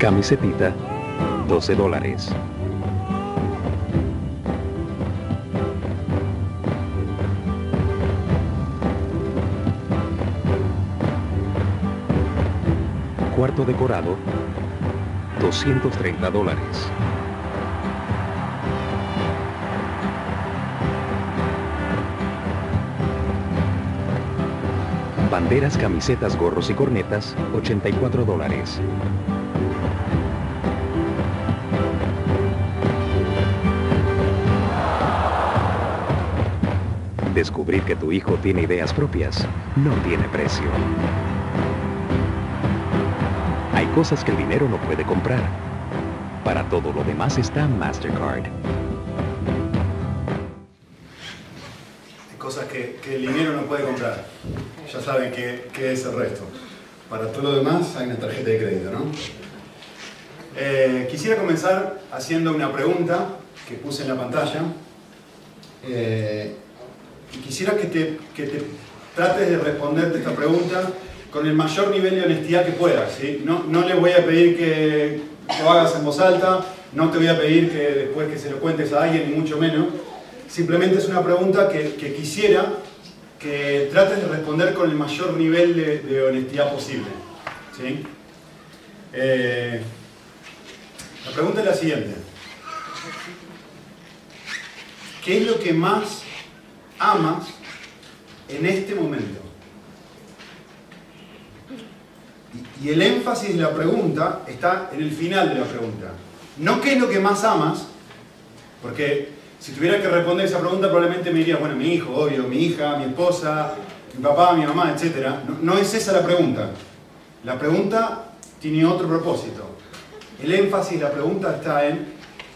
Camisetita, 12 dólares. Cuarto decorado, 230 dólares. Banderas, camisetas, gorros y cornetas, 84 dólares. Descubrir que tu hijo tiene ideas propias no tiene precio. Hay cosas que el dinero no puede comprar. Para todo lo demás está Mastercard. Hay cosas que, el dinero no puede comprar. Ya saben qué, qué es el resto. Para todo lo demás hay una tarjeta de crédito, ¿no? Eh, quisiera comenzar haciendo una pregunta que puse en la pantalla. Eh, y quisiera que te, que te trates de responderte esta pregunta con el mayor nivel de honestidad que puedas. ¿sí? No, no le voy a pedir que lo hagas en voz alta, no te voy a pedir que después que se lo cuentes a alguien, ni mucho menos. Simplemente es una pregunta que, que quisiera que trates de responder con el mayor nivel de, honestidad posible. ¿sí? Eh, la pregunta es la siguiente. ¿Qué es lo que más amas en este momento? Y, el énfasis de la pregunta está en el final de la pregunta. No qué es lo que más amas, porque si tuviera que responder esa pregunta probablemente me diría, bueno, mi hijo, obvio, mi hija, mi esposa, mi papá, mi mamá, etc. No, no es esa la pregunta. La pregunta tiene otro propósito. El énfasis de la pregunta está en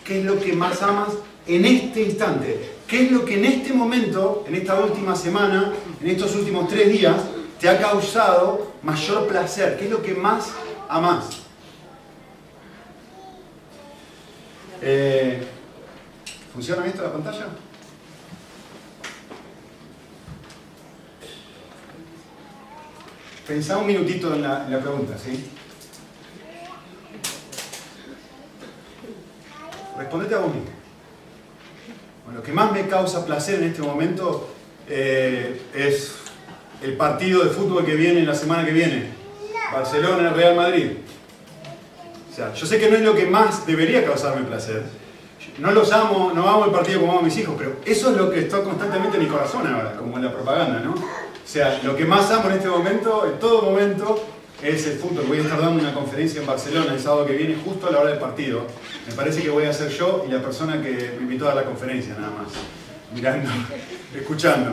qué es lo que más amas en este instante. ¿Qué es lo que en este momento, en esta última semana, en estos últimos tres días, te ha causado mayor placer? ¿Qué es lo que más amas? Eh, ¿Funciona esto la pantalla? Pensá un minutito en la, en la pregunta, ¿sí? Respondete a vos mismo. Lo que más me causa placer en este momento eh, es el partido de fútbol que viene la semana que viene. Barcelona, Real Madrid. O sea, yo sé que no es lo que más debería causarme placer. No los amo, no amo el partido como amo a mis hijos, pero eso es lo que está constantemente en mi corazón ahora, como en la propaganda, ¿no? O sea, lo que más amo en este momento, en todo momento, es el fútbol. Voy a estar dando una conferencia en Barcelona el sábado que viene, justo a la hora del partido. Me parece que voy a ser yo y la persona que me invitó a la conferencia, nada más. Mirando, escuchando.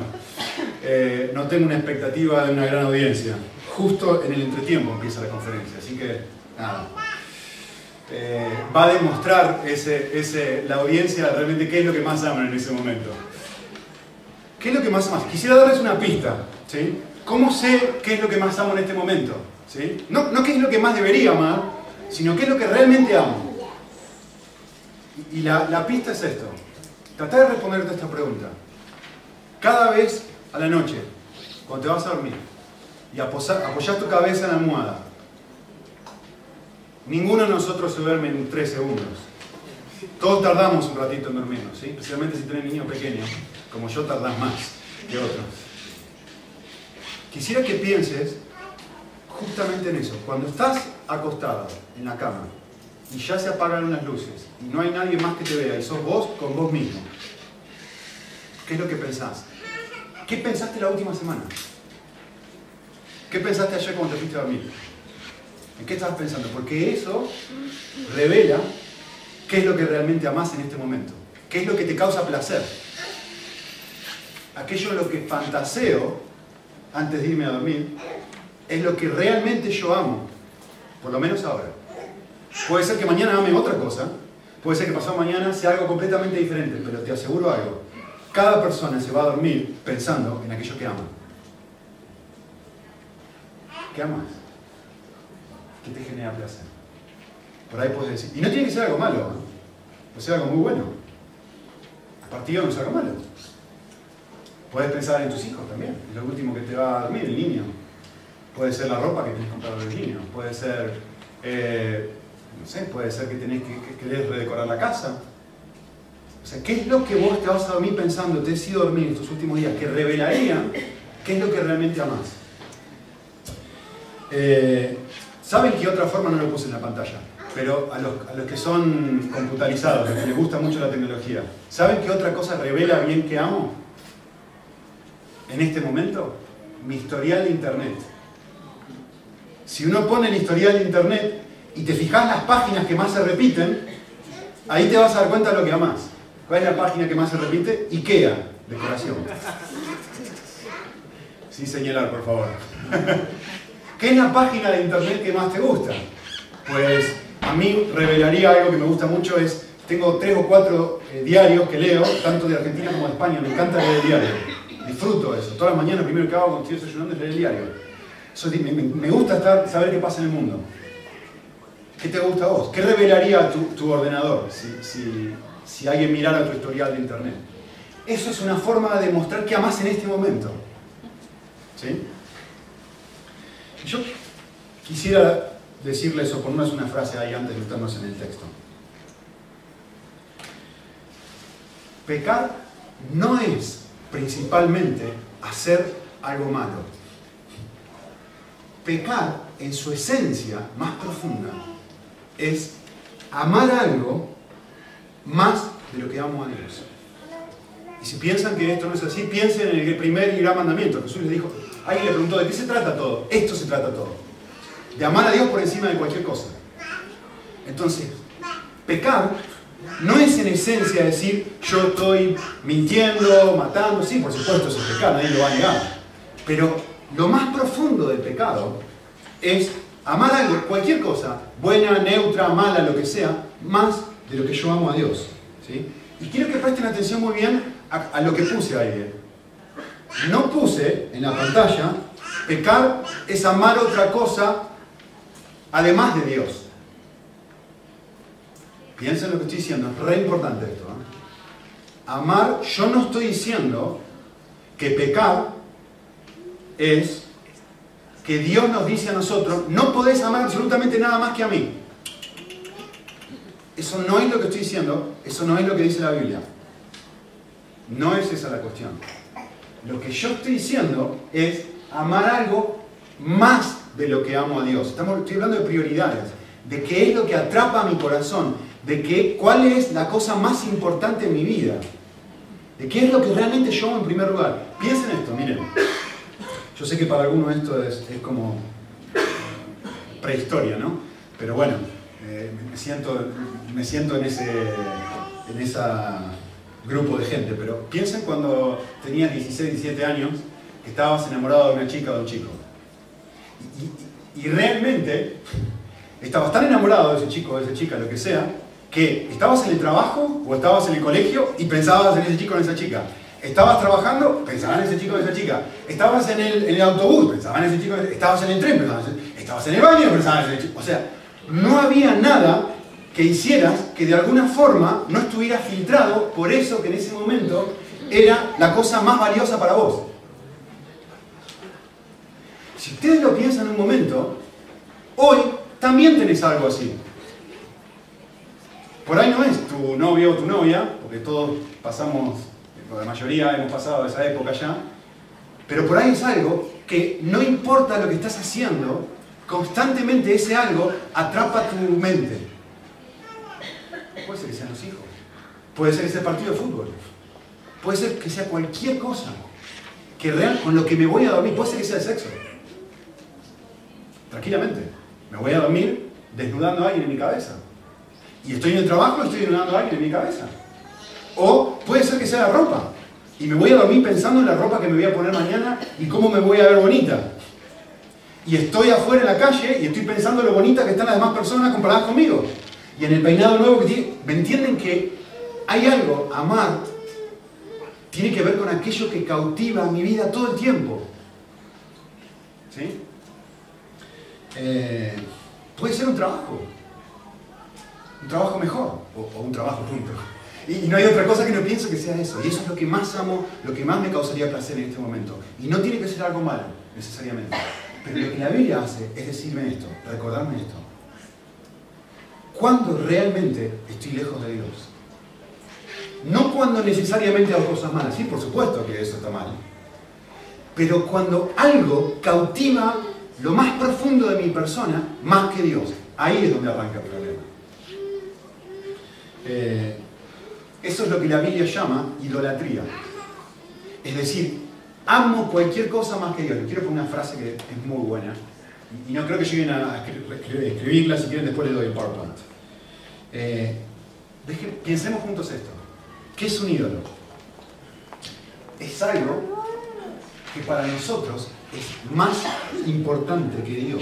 Eh, no tengo una expectativa de una gran audiencia. Justo en el entretiempo empieza la conferencia, así que nada. Eh, va a demostrar ese, ese, la audiencia realmente qué es lo que más aman en ese momento. ¿Qué es lo que más amas? Quisiera darles una pista. ¿sí? ¿Cómo sé qué es lo que más amo en este momento? No, no qué es lo que más debería amar, sino qué es lo que realmente amo. Y, la, la, pista es esto. Tratar de responderte a esta pregunta. Cada vez a la noche, cuando te vas a dormir, y apoyas tu cabeza en la almohada, Ninguno de nosotros se duerme en tres segundos. Todos tardamos un ratito en dormirnos, ¿sí? especialmente si tienes niños pequeños, como yo tardas más que otros. Quisiera que pienses justamente en eso. Cuando estás acostado en la cama y ya se apagan unas luces y no hay nadie más que te vea y sos vos con vos mismo, ¿qué es lo que pensás? ¿Qué pensaste la última semana? ¿Qué pensaste ayer cuando te fuiste a dormir? ¿En qué estabas pensando? Porque eso revela qué es lo que realmente amas en este momento. ¿Qué es lo que te causa placer? Aquello lo que fantaseo antes de irme a dormir es lo que realmente yo amo. Por lo menos ahora. Puede ser que mañana ame otra cosa. Puede ser que pasado mañana sea algo completamente diferente. Pero te aseguro algo. Cada persona se va a dormir pensando en aquello que ama. ¿Qué amas? que te genera placer. Por ahí puedes decir, y no tiene que ser algo malo, ¿eh? puede ser algo muy bueno. El partido no es algo malo. Puedes pensar en tus hijos también, es lo último que te va a dormir, el niño. Puede ser la ropa que tienes comprado del niño, puede ser eh, No sé, puede ser que tenés que, que redecorar la casa. O sea, ¿qué es lo que vos te vas a dormir pensando, te has ido a dormir estos últimos días, que revelaría qué es lo que realmente amás? Eh, ¿Saben qué otra forma no lo puse en la pantalla? Pero a los, a los que son computarizados, a los que les gusta mucho la tecnología, ¿saben qué otra cosa revela bien que amo? En este momento, mi historial de internet. Si uno pone el historial de internet y te fijas las páginas que más se repiten, ahí te vas a dar cuenta de lo que amas. ¿Cuál es la página que más se repite? IKEA, decoración. Sin señalar, por favor. ¿Qué es la página de internet que más te gusta? Pues a mí revelaría algo que me gusta mucho, es, tengo tres o cuatro eh, diarios que leo, tanto de Argentina como de España, me encanta leer el diario. Disfruto eso. Todas las mañanas primero que hago cuando estoy desayunando es leer el diario. Me, gusta estar, saber qué pasa en el mundo. ¿Qué te gusta a vos? ¿Qué revelaría tu, ordenador si, alguien mirara tu historial de internet? Eso es una forma de demostrar que amas en este momento. ¿Sí? Yo quisiera decirles o ponernos una frase ahí antes de meternos en el texto. Pecar no es principalmente hacer algo malo. Pecar en su esencia más profunda es amar algo más de lo que amo a Dios. Y si piensan que esto no es así, piensen en el primer y gran mandamiento. Jesús les dijo, alguien le preguntó, ¿de qué se trata todo? Esto se trata todo. De amar a Dios por encima de cualquier cosa. Entonces, pecar no es en esencia decir, yo estoy mintiendo, matando, sí, por supuesto eso es pecar, nadie lo va a negar. Pero lo más profundo del pecado es amar algo, cualquier cosa, buena, neutra, mala, lo que sea, más de lo que yo amo a Dios. ¿sí? Y quiero que presten atención muy bien a, lo que puse ahí. No puse en la pantalla, pecar es amar otra cosa además de Dios. Piensen lo que estoy diciendo, es re importante esto. ¿eh? Amar, yo no estoy diciendo que pecar es que Dios nos dice a nosotros, no podés amar absolutamente nada más que a mí. Eso no es lo que estoy diciendo, eso no es lo que dice la Biblia. No es esa la cuestión. Lo que yo estoy diciendo es amar algo más de lo que amo a Dios. Estamos, estoy hablando de prioridades, de qué es lo que atrapa mi corazón, de qué, cuál es la cosa más importante en mi vida, de qué es lo que realmente yo amo en primer lugar. Piensen esto, miren. Yo sé que para algunos esto es, como prehistoria, ¿no? Pero bueno, eh, me, siento, me siento en ese en esa grupo de gente, pero piensen cuando tenías 16, 17 años, que estabas enamorado de una chica o de un chico. Y, y realmente estabas tan enamorado de ese chico o de esa chica, lo que sea, que estabas en el trabajo o estabas en el colegio y pensabas en ese chico o en esa chica. Estabas trabajando, pensabas en ese chico o esa chica. Estabas en el, autobús, pensabas en ese chico, estabas en el tren, pensabas en, estabas en el baño, pensabas en ese chico. O sea, no había nada que hicieras que de alguna forma no estuviera filtrado por eso que en ese momento era la cosa más valiosa para vos. Si ustedes lo piensan un momento, hoy también tenés algo así. Por ahí no es tu novio o tu novia, porque todos pasamos, la mayoría hemos pasado esa época ya, pero por ahí es algo que no importa lo que estás haciendo, constantemente ese algo atrapa tu mente. Puede ser que sean los hijos, puede ser el partido de fútbol, puede ser que sea cualquier cosa, que real, con lo que me voy a dormir, puede ser que sea el sexo. Tranquilamente, me voy a dormir desnudando a alguien en mi cabeza. Y estoy en el trabajo estoy desnudando a alguien en mi cabeza. O puede ser que sea la ropa. Y me voy a dormir pensando en la ropa que me voy a poner mañana y cómo me voy a ver bonita. Y estoy afuera en la calle y estoy pensando lo bonita que están las demás personas comparadas conmigo. Y en el peinado nuevo que tiene, ¿me entienden que hay algo, amar, tiene que ver con aquello que cautiva mi vida todo el tiempo? ¿Sí? Eh, puede ser un trabajo, un trabajo mejor, o, o un trabajo punto. Y, no hay otra cosa que no pienso que sea eso. Y eso es lo que más amo, lo que más me causaría placer en este momento. Y no tiene que ser algo malo, necesariamente. Pero lo que la Biblia hace es decirme esto, recordarme esto. cuando realmente estoy lejos de Dios. No cuando necesariamente hago cosas malas, sí, por supuesto que eso está mal. Pero cuando algo cautiva lo más profundo de mi persona más que Dios, ahí es donde arranca el problema. Eh, eso es lo que la Biblia llama idolatría. Es decir, amo cualquier cosa más que Dios. Les quiero poner una frase que es muy buena. Y no creo que lleguen a escribirla, si quieren después les doy el PowerPoint. Eh, pensemos juntos esto. ¿Qué es un ídolo? Es algo que para nosotros es más importante que Dios.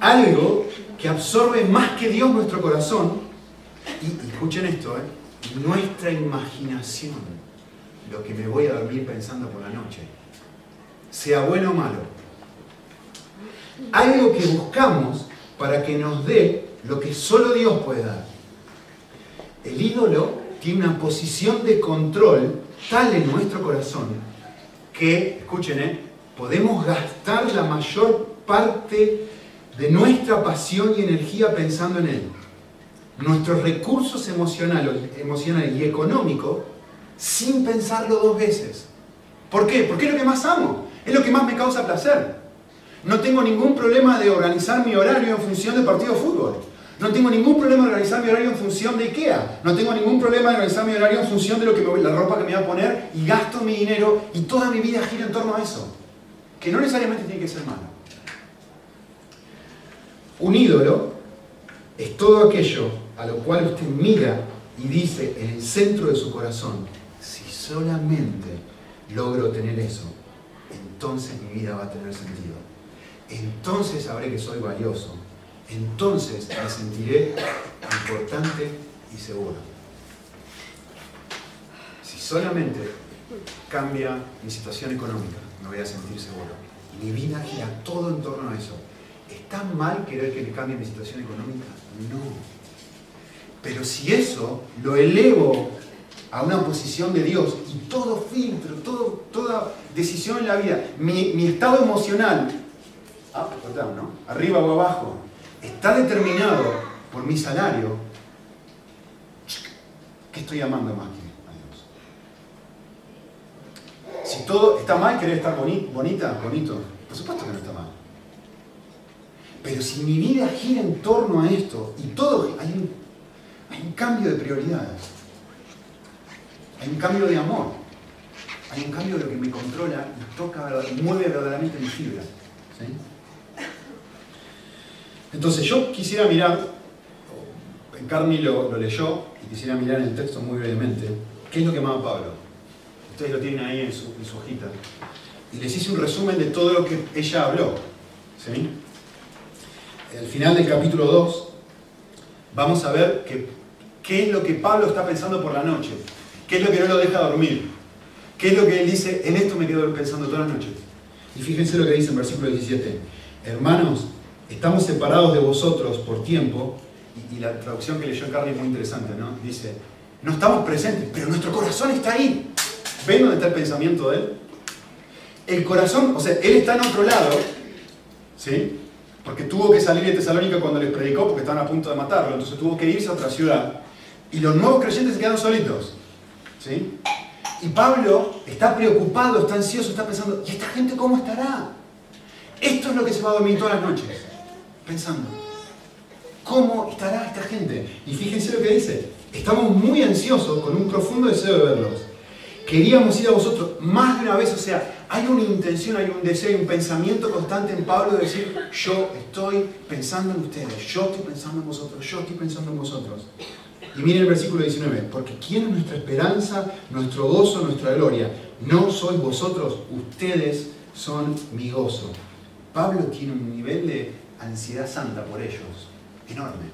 Algo que absorbe más que Dios nuestro corazón. Y, escuchen esto, ¿eh? Nuestra imaginación, lo que me voy a dormir pensando por la noche, sea bueno o malo. Algo que buscamos para que nos dé lo que solo Dios puede dar. El ídolo tiene una posición de control tal en nuestro corazón que, escuchen, ¿eh? podemos gastar la mayor parte de nuestra pasión y energía pensando en él. Nuestros recursos emocionales, emocionales y económicos sin pensarlo dos veces. ¿Por qué? Porque es lo que más amo, es lo que más me causa placer. No tengo ningún problema de organizar mi horario en función del partido de fútbol. No tengo ningún problema de organizar mi horario en función de IKEA. No tengo ningún problema de organizar mi horario en función de lo que la ropa que me voy a poner y gasto mi dinero y toda mi vida gira en torno a eso. Que no necesariamente tiene que ser malo. Un ídolo es todo aquello a lo cual usted mira y dice en el centro de su corazón, si solamente logro tener eso, entonces mi vida va a tener sentido. Entonces sabré que soy valioso entonces me sentiré importante y seguro. Si solamente cambia mi situación económica, me voy a sentir seguro. Mi vida gira todo en torno a eso. ¿Está mal querer que me cambie mi situación económica? No. Pero si eso lo elevo a una posición de Dios y todo filtro, toda decisión en la vida, mi, estado emocional, ah, perdón, ¿no? arriba o abajo, está determinado por mi salario, ¿qué estoy amando más que a Dios? Si todo está mal, querer estar bonita, bonito, por supuesto que no está mal. Pero si mi vida gira en torno a esto y todo, hay un, hay un cambio de prioridades, hay un cambio de amor, hay un cambio de lo que me controla y toca mueve verdaderamente mi fibra. Entonces yo quisiera mirar, Carmi lo, lo, leyó, y quisiera mirar en el texto muy brevemente, qué es lo que amaba Pablo. Ustedes lo tienen ahí en su, hojita. Y les hice un resumen de todo lo que ella habló. ¿sí? Al final del capítulo 2 vamos a ver qué es lo que Pablo está pensando por la noche, qué es lo que no lo deja dormir, qué es lo que él dice, en esto me quedo pensando todas las noches. Y fíjense lo que dice en versículo 17. Hermanos, estamos separados de vosotros por tiempo, y, la traducción que leyó Carly es muy interesante, ¿no? Dice, no estamos presentes, pero nuestro corazón está ahí. ¿Ven dónde está el pensamiento de él? El corazón, o sea, él está en otro lado, ¿sí? Porque tuvo que salir de Tesalónica cuando les predicó porque estaban a punto de matarlo, entonces tuvo que irse a otra ciudad. Y los nuevos creyentes se quedaron solitos, ¿sí? Y Pablo está preocupado, está ansioso, está pensando, ¿y esta gente cómo estará? Esto es lo que se va a dormir todas las noches pensando, ¿cómo estará esta gente? Y fíjense lo que dice, estamos muy ansiosos con un profundo deseo de verlos. Queríamos ir a vosotros más de una vez, o sea, hay una intención, hay un deseo, hay un pensamiento constante en Pablo de decir, yo estoy pensando en ustedes, yo estoy pensando en vosotros, yo estoy pensando en vosotros. Y miren el versículo 19, porque ¿quién es nuestra esperanza, nuestro gozo, nuestra gloria? No sois vosotros, ustedes son mi gozo. Pablo tiene un nivel de ansiedad santa por ellos, enorme.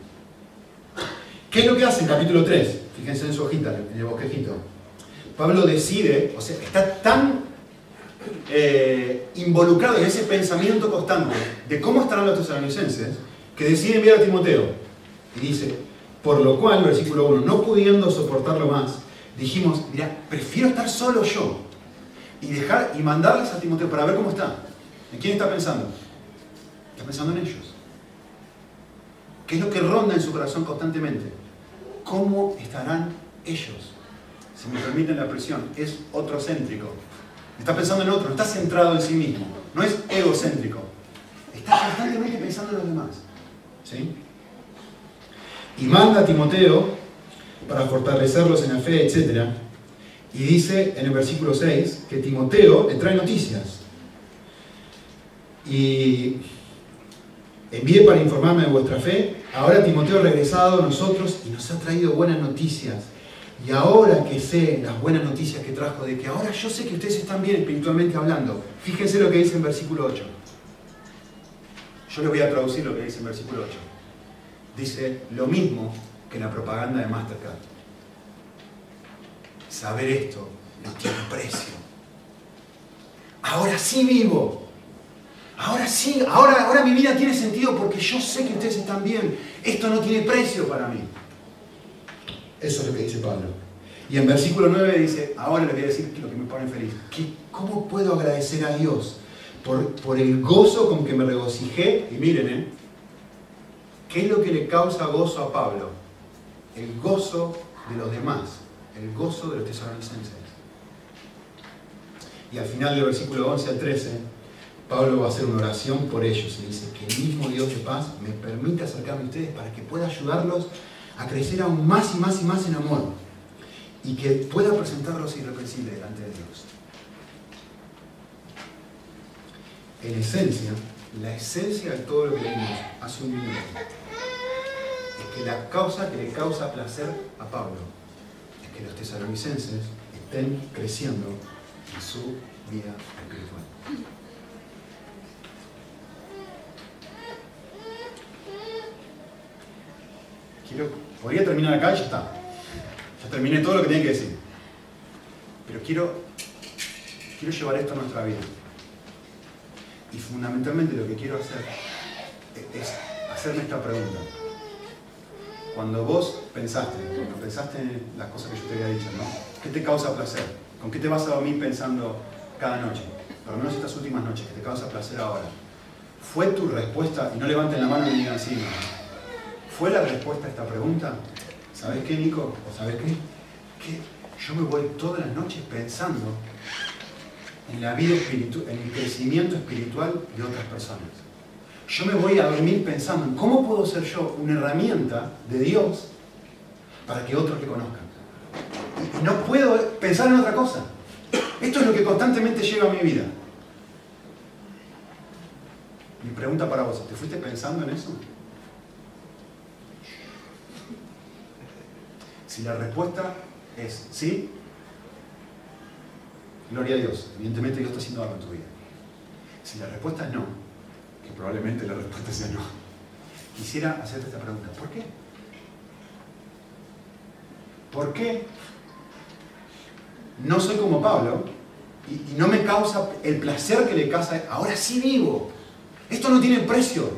¿Qué es lo que hace en capítulo 3? Fíjense en su hojita, en el bosquejito. Pablo decide, o sea, está tan eh, involucrado en ese pensamiento constante de cómo estarán los tesalonicenses, que decide enviar a Timoteo. Y dice, por lo cual, versículo 1, no pudiendo soportarlo más, dijimos, mira, prefiero estar solo yo y dejar y mandarles a Timoteo para ver cómo está. ¿En quién está pensando? Está pensando en ellos. ¿Qué es lo que ronda en su corazón constantemente? ¿Cómo estarán ellos? Si me permiten la expresión, es otrocéntrico. Está pensando en otro, está centrado en sí mismo. No es egocéntrico. Está constantemente pensando en los demás. ¿Sí? Y manda a Timoteo para fortalecerlos en la fe, etc. Y dice en el versículo 6 que Timoteo le trae noticias. Y envíe para informarme de vuestra fe. Ahora Timoteo ha regresado a nosotros y nos ha traído buenas noticias. Y ahora que sé las buenas noticias que trajo, de que ahora yo sé que ustedes están bien espiritualmente hablando, fíjense lo que dice en versículo 8. Yo les voy a traducir lo que dice en versículo 8. Dice lo mismo que la propaganda de Mastercard. Saber esto no tiene precio. Ahora sí vivo. Ahora sí, ahora, ahora mi vida tiene sentido porque yo sé que ustedes están bien. Esto no tiene precio para mí. Eso es lo que dice Pablo. Y en versículo 9 dice, ahora les voy a decir lo que me pone feliz. ¿Cómo puedo agradecer a Dios por, por el gozo con que me regocijé? Y miren, ¿eh? ¿Qué es lo que le causa gozo a Pablo? El gozo de los demás, el gozo de los tesalonicenses. Y al final del versículo 11 al 13, Pablo va a hacer una oración por ellos y dice que el mismo Dios de paz me permita acercarme a ustedes para que pueda ayudarlos a crecer aún más y más y más en amor y que pueda presentarlos irreprensibles delante de Dios. En esencia, la esencia de todo lo que leímos hace un minuto que la causa que le causa placer a Pablo es que los tesalonicenses estén creciendo en su vida espiritual. Quiero Podría terminar acá y ya está. Ya terminé todo lo que tenía que decir. Pero quiero, quiero llevar esto a nuestra vida. Y fundamentalmente lo que quiero hacer es hacerme esta pregunta. Cuando vos pensaste, cuando pensaste en las cosas que yo te había dicho, ¿no? ¿Qué te causa placer? ¿Con qué te vas a dormir pensando cada noche? Por lo menos estas últimas noches, que te causa placer ahora. ¿Fue tu respuesta? Y no levanten la mano y digan sí, ¿Fue la respuesta a esta pregunta? ¿Sabes qué, Nico? ¿O sabes qué? Que yo me voy todas las noches pensando en la vida espiritual, en el crecimiento espiritual de otras personas. Yo me voy a dormir pensando en cómo puedo ser yo una herramienta de Dios para que otros le conozcan. Y no puedo pensar en otra cosa. Esto es lo que constantemente lleva a mi vida. Mi pregunta para vos, ¿te fuiste pensando en eso? Si la respuesta es sí, gloria a Dios. Evidentemente Dios está haciendo algo en tu vida. Si la respuesta es no, probablemente la respuesta sea no, quisiera hacerte esta pregunta. ¿Por qué? ¿Por qué no soy como Pablo y, no me causa el placer que le causa? Ahora sí vivo. Esto no tiene precio.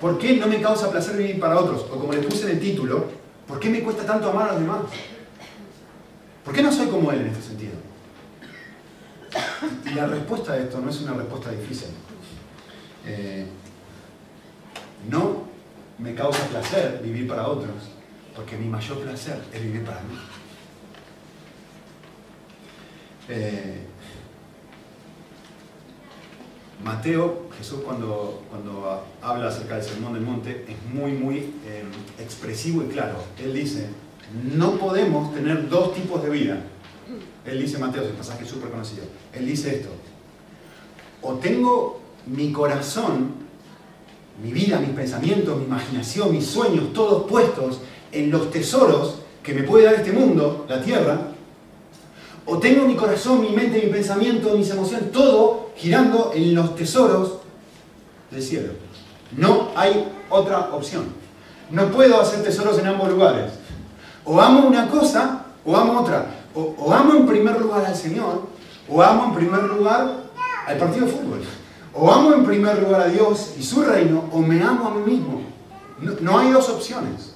¿Por qué no me causa placer vivir para otros? O como le puse en el título, ¿Por qué me cuesta tanto amar a los demás? ¿Por qué no soy como él en este sentido? Y la respuesta a esto no es una respuesta difícil. Eh, no me causa placer vivir para otros, porque mi mayor placer es vivir para mí. Eh, Mateo, Jesús cuando, cuando habla acerca del sermón del monte, es muy, muy em, expresivo y claro. Él dice, no podemos tener dos tipos de vida. Él dice, Mateo, es un pasaje súper conocido. Él dice esto, o tengo mi corazón, mi vida, mis pensamientos, mi imaginación, mis sueños, todos puestos en los tesoros que me puede dar este mundo, la tierra, o tengo mi corazón, mi mente, mi pensamiento, mis emociones, todo girando en los tesoros del cielo. No hay otra opción. No puedo hacer tesoros en ambos lugares. O amo una cosa o amo otra. O, amo en primer lugar al Señor o amo en primer lugar al partido de fútbol. O amo en primer lugar a Dios y su reino o me amo a mí mismo. No, hay dos opciones.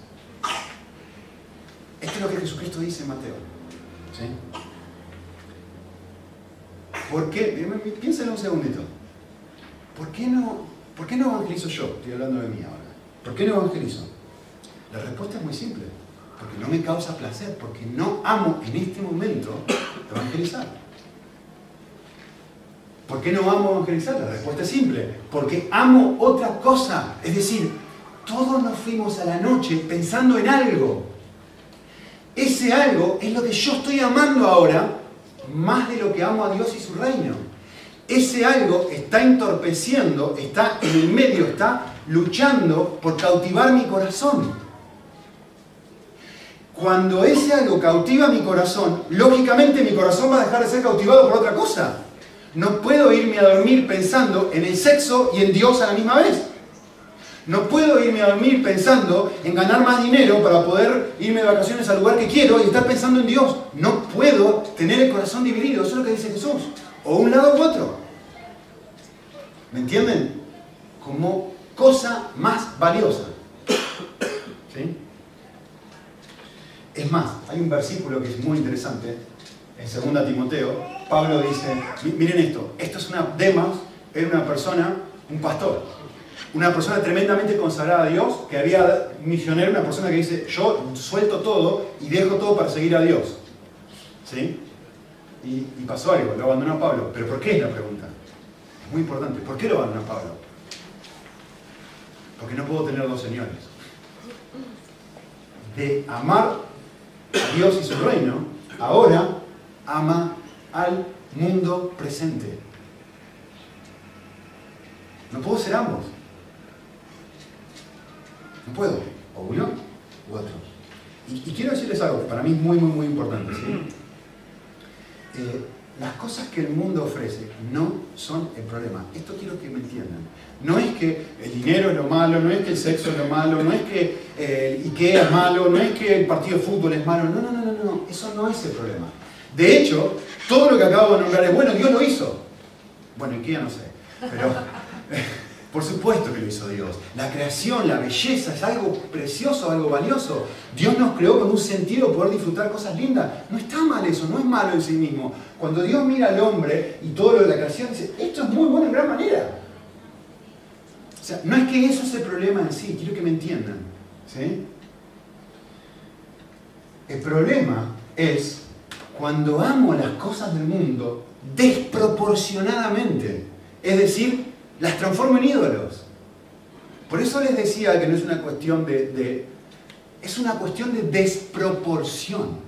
Esto es lo que Jesucristo dice en Mateo. ¿Sí? ¿Por qué? Un segundito. ¿Por qué no, por qué no evangelizo yo? Estoy hablando de mí ahora. ¿Por qué no evangelizo? La respuesta es muy simple, porque no me causa placer, porque no amo en este momento evangelizar. ¿Por qué no amo evangelizar? La respuesta es simple, porque amo otra cosa. Es decir, todos nos fuimos a la noche pensando en algo. Ese algo es lo que yo estoy amando ahora, más de lo que amo a Dios y su reino. Ese algo está entorpeciendo, está en el medio, está luchando por cautivar mi corazón. Cuando ese algo cautiva mi corazón, lógicamente mi corazón va a dejar de ser cautivado por otra cosa. No puedo irme a dormir pensando en el sexo y en Dios a la misma vez. No puedo irme a dormir pensando en ganar más dinero para poder irme de vacaciones al lugar que quiero y estar pensando en Dios. No puedo tener el corazón dividido, eso es lo que dice Jesús. O un lado u otro. ¿Me entienden? Como cosa más valiosa. ¿Sí? Es más, hay un versículo que es muy interesante, en 2 Timoteo, Pablo dice, miren esto, esto es una, Demas era una persona, un pastor, una persona tremendamente consagrada a Dios, que había misionero, una persona que dice, yo suelto todo y dejo todo para seguir a Dios. ¿Sí? Y, pasó algo, lo abandonó Pablo. ¿Pero por qué es la pregunta? Es muy importante. ¿Por qué lo abandonó Pablo? Porque no puedo tener dos señores. De amar a Dios y su reino, ahora ama al mundo presente. No puedo ser ambos. No puedo. O uno u otro. Y, quiero decirles algo para mí muy, muy, muy importante. Eh, las cosas que el mundo ofrece no son el problema. Esto quiero que me entiendan. No es que el dinero es lo malo, no es que el sexo es lo malo, no es que el Ikea es malo, no es que el partido de fútbol es malo. No, no, no, no, no. Eso no es el problema. De hecho, todo lo que acabo de nombrar es bueno, Dios lo hizo. Bueno, Ikea no sé. Pero por supuesto que lo hizo Dios. La creación, la belleza es algo precioso, algo valioso. Dios nos creó con un sentido poder disfrutar cosas lindas. No está mal eso, no es malo en sí mismo. Cuando Dios mira al hombre y todo lo de la creación, dice, esto es muy bueno en gran manera. O sea, no es que eso es el problema en sí, quiero que me entiendan. ¿sí? El problema es cuando amo las cosas del mundo desproporcionadamente. Es decir, las transformo en ídolos. Por eso les decía que no es una cuestión de, es una cuestión de desproporción.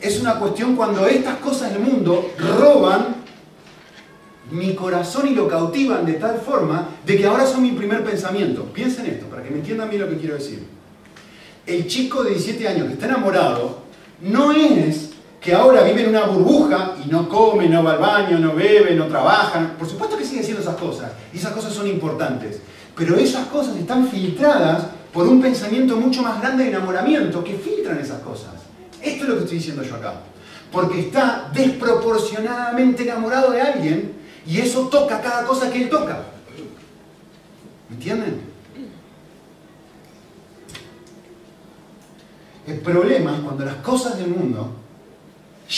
Es una cuestión cuando estas cosas del mundo roban mi corazón y lo cautivan de tal forma de que ahora son mi primer pensamiento. Piensen esto, para que me entiendan bien lo que quiero decir. El chico de 17 años que está enamorado no es que ahora vive en una burbuja y no come, no va al baño, no bebe, no trabaja. Por supuesto que sigue haciendo esas cosas, y esas cosas son importantes. Pero esas cosas están filtradas por un pensamiento mucho más grande de enamoramiento que filtran esas cosas. Esto es lo que estoy diciendo yo acá. Porque está desproporcionadamente enamorado de alguien y eso toca cada cosa que él toca. ¿Me entienden? El problema es cuando las cosas del mundo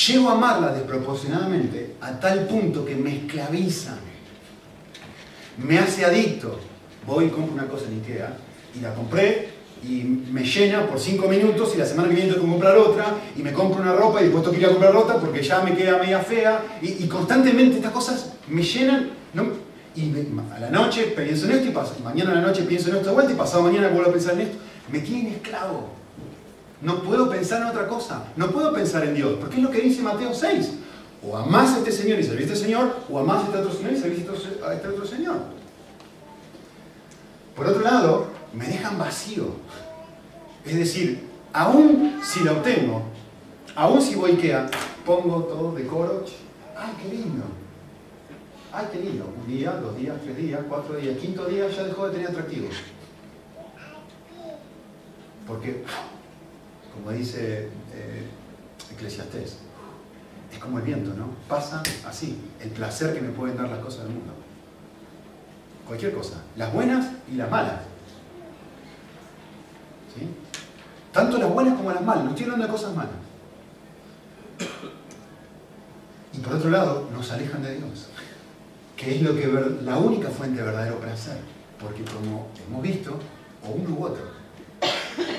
llego a amarla desproporcionadamente a tal punto que me esclaviza, me hace adicto. Voy y compro una cosa en Ikea y la compré y me llena por cinco minutos y la semana que viene tengo que comprar otra y me compro una ropa y después tengo que ir a comprar otra porque ya me queda media fea y, constantemente estas cosas me llenan y a la noche pienso en esto y paso, mañana a la noche pienso en esto de vuelta y pasado mañana vuelvo a pensar en esto. Me tienen esclavo. No puedo pensar en otra cosa. No puedo pensar en Dios. Porque es lo que dice Mateo 6. O amás a este Señor y servís este Señor, o amás a este otro Señor y servís a este otro Señor. Por otro lado, me dejan vacío. Es decir, aún si lo obtengo, aún si voy a pongo todo, decoro, ¡ay, qué lindo! ¡Ay, qué lindo! Un día, dos días, tres días, cuatro días, quinto día ya dejó de tener atractivo. Porque como dice eh, Eclesiastés, es como el viento, ¿no? Pasa así, el placer que me pueden dar las cosas del mundo. Cualquier cosa, las buenas y las malas. ¿Sí? Tanto las buenas como las malas, no estoy hablando de cosas malas. Y por otro lado, nos alejan de Dios, que es lo que la única fuente de verdadero placer, porque como hemos visto, o uno u otro,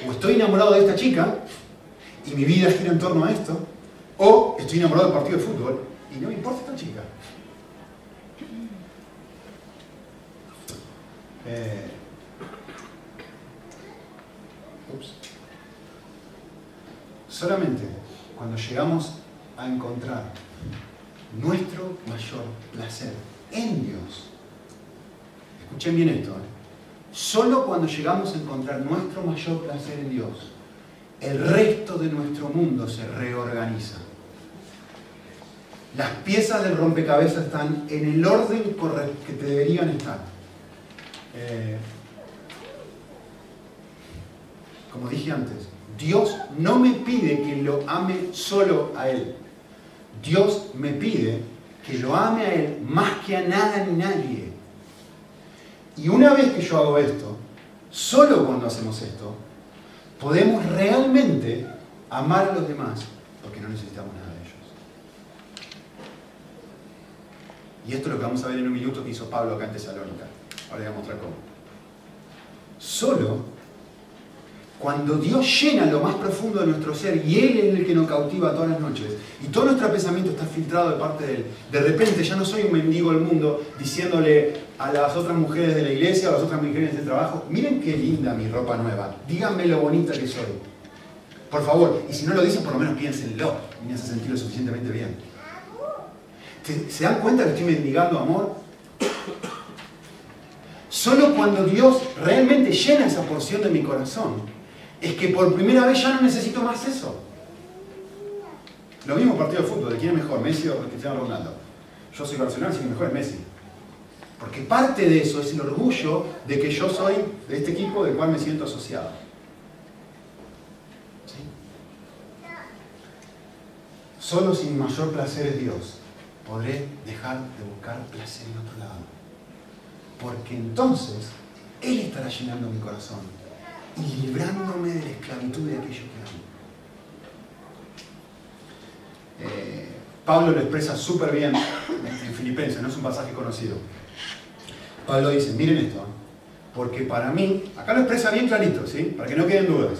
O estoy enamorado de esta chica y mi vida gira en torno a esto, o estoy enamorado del partido de fútbol y no me importa esta chica. Eh, Solamente cuando llegamos a encontrar nuestro mayor placer en Dios, escuchen bien esto, ¿eh? solo cuando llegamos a encontrar nuestro mayor placer en Dios, el resto de nuestro mundo se reorganiza. Las piezas del rompecabezas están en el orden que deberían estar. Eh, como dije antes, Dios no me pide que lo ame solo a Él. Dios me pide que lo ame a Él más que a nada ni nadie. Y una vez que yo hago esto, solo cuando hacemos esto, podemos realmente amar a los demás porque no necesitamos nada de ellos. Y esto es lo que vamos a ver en un minuto que hizo Pablo acá en Tesalónica. Ahora voy a mostrar cómo. Solo cuando Dios llena lo más profundo de nuestro ser y Él es el que nos cautiva todas las noches y todo nuestro pensamiento está filtrado de parte de Él, de repente ya no soy un mendigo del mundo diciéndole a las otras mujeres de la iglesia, a las otras mujeres de trabajo, miren qué linda mi ropa nueva, díganme lo bonita que soy. Por favor, y si no lo dicen, por lo menos piénsenlo y me hace sentir lo suficientemente bien. ¿Se dan cuenta que estoy mendigando amor? Solo cuando Dios realmente llena esa porción de mi corazón, es que por primera vez ya no necesito más eso. Lo mismo partido de fútbol, ¿de quién es mejor, Messi o Cristiano Ronaldo? Yo soy Barcelona, así que mejor es Messi. Porque parte de eso es el orgullo de que yo soy de este equipo del cual me siento asociado. ¿Sí? Solo sin mayor placer es Dios podré dejar de buscar placer en otro lado. Porque entonces Él estará llenando mi corazón y librándome de la esclavitud de aquello que amo. Eh, Pablo lo expresa súper bien en Filipenses, no es un pasaje conocido. Pablo dice, miren esto, porque para mí, acá lo expresa bien clarito, ¿sí? para que no queden dudas,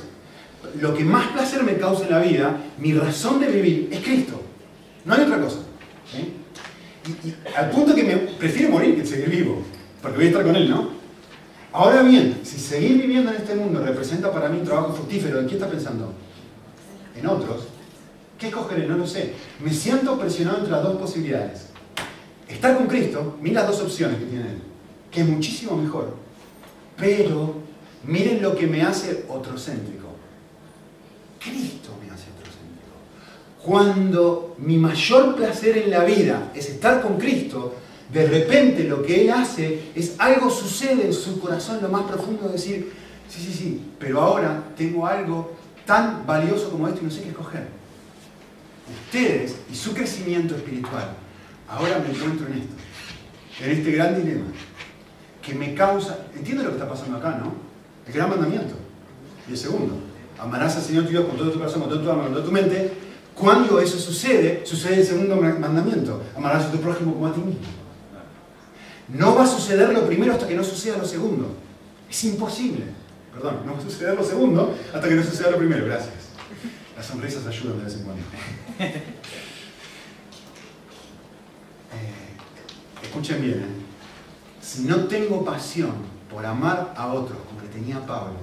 lo que más placer me causa en la vida, mi razón de vivir, es Cristo. No hay otra cosa. Y, al punto que me prefiero morir que seguir vivo, porque voy a estar con Él, ¿no? Ahora bien, si seguir viviendo en este mundo representa para mí un trabajo fructífero, ¿en qué está pensando? En otros. ¿Qué escogeré? No lo sé. Me siento presionado entre las dos posibilidades. Estar con Cristo, miren las dos opciones que tiene Él, que es muchísimo mejor. Pero miren lo que me hace otrocéntrico. Cristo me hace otrocéntrico. Cuando mi mayor placer en la vida es estar con Cristo, de repente lo que él hace es algo sucede en su corazón, lo más profundo, de decir, sí, sí, sí, pero ahora tengo algo tan valioso como esto y no sé qué escoger. Ustedes y su crecimiento espiritual, ahora me encuentro en esto, en este gran dilema, que me causa, entiende lo que está pasando acá, ¿no? El gran mandamiento. Y el segundo, amarás al Señor tu Dios con todo tu corazón, con todo tu alma, con toda tu mente. Cuando eso sucede, sucede el segundo mandamiento, amarás a tu prójimo como a ti mismo. No va a suceder lo primero hasta que no suceda lo segundo. Es imposible. Perdón, no va a suceder lo segundo hasta que no suceda lo primero. Gracias. Las sonrisas ayudan de vez en cuando. Eh, escuchen bien. ¿eh? Si no tengo pasión por amar a otros como que tenía Pablo,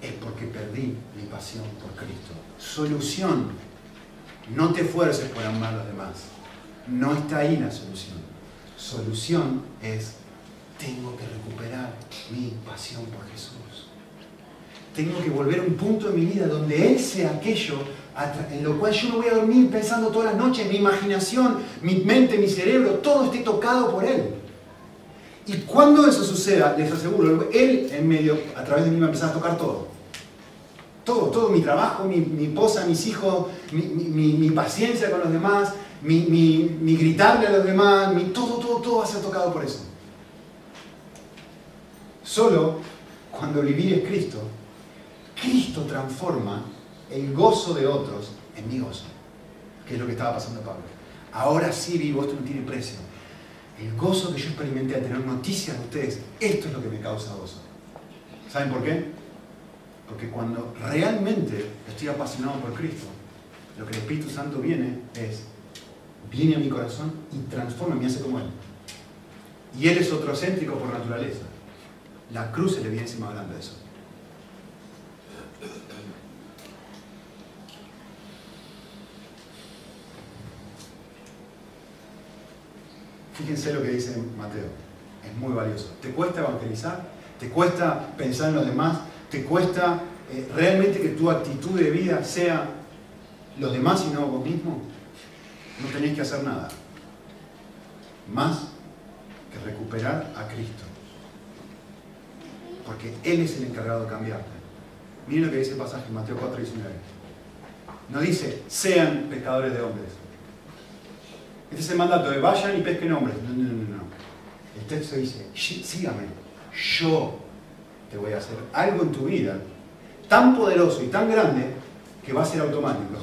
es porque perdí mi pasión por Cristo. Solución. No te esfuerces por amar a los demás. No está ahí la solución solución es, tengo que recuperar mi pasión por Jesús. Tengo que volver a un punto de mi vida donde Él sea aquello en lo cual yo no voy a dormir pensando todas las noches, mi imaginación, mi mente, mi cerebro, todo esté tocado por Él. Y cuando eso suceda, les aseguro, Él en medio, a través de mí va a empezar a tocar todo. Todo, todo, mi trabajo, mi, mi esposa, mis hijos, mi, mi paciencia con los demás, mi, gritarle a los demás, mi, todo, todo, todo va a ser tocado por eso. Solo cuando vivir es Cristo, Cristo transforma el gozo de otros en mi gozo, que es lo que estaba pasando Pablo. Ahora sí vivo, esto no tiene precio. El gozo que yo experimenté al tener noticias de ustedes, esto es lo que me causa gozo. ¿Saben por qué? Porque cuando realmente estoy apasionado por Cristo, lo que el Espíritu Santo viene es, viene a mi corazón y transforma, me hace como Él. Y Él es otrocéntrico por naturaleza. La cruz es la evidencia más grande de eso. Fíjense lo que dice Mateo. Es muy valioso. ¿Te cuesta evangelizar? ¿Te cuesta pensar en los demás? ¿Te cuesta eh, realmente que tu actitud de vida sea los demás y no vos mismo? No tenéis que hacer nada. Más que recuperar a Cristo. Porque Él es el encargado de cambiarte. Miren lo que dice el pasaje en Mateo 4, 19. No dice, sean pescadores de hombres. Este es el mandato de vayan y pesquen hombres. No, no, no, no. El texto dice, sígame, yo te voy a hacer algo en tu vida tan poderoso y tan grande que va a ser automático.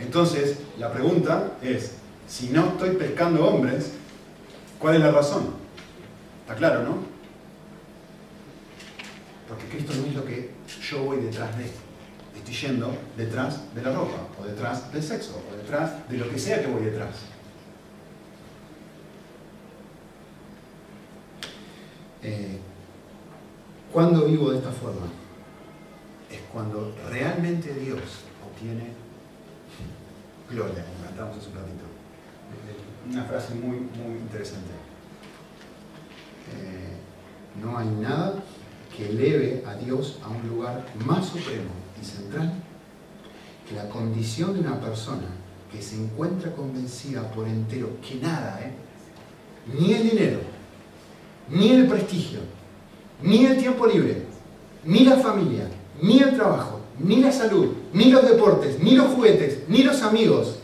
Entonces, la pregunta es, si no estoy pescando hombres, ¿cuál es la razón? Está claro, ¿no? Porque Cristo no es lo que yo voy detrás de. Estoy yendo detrás de la ropa, o detrás del sexo, o detrás de lo que sea que voy detrás. Eh, ¿Cuándo vivo de esta forma? Es cuando realmente Dios obtiene gloria, como cantamos hace un ratito. Una frase muy, muy interesante. Eh, no hay nada que eleve a Dios a un lugar más supremo central que la condición de una persona que se encuentra convencida por entero que nada, ¿eh? ni el dinero, ni el prestigio, ni el tiempo libre, ni la familia, ni el trabajo, ni la salud, ni los deportes, ni los juguetes, ni los amigos,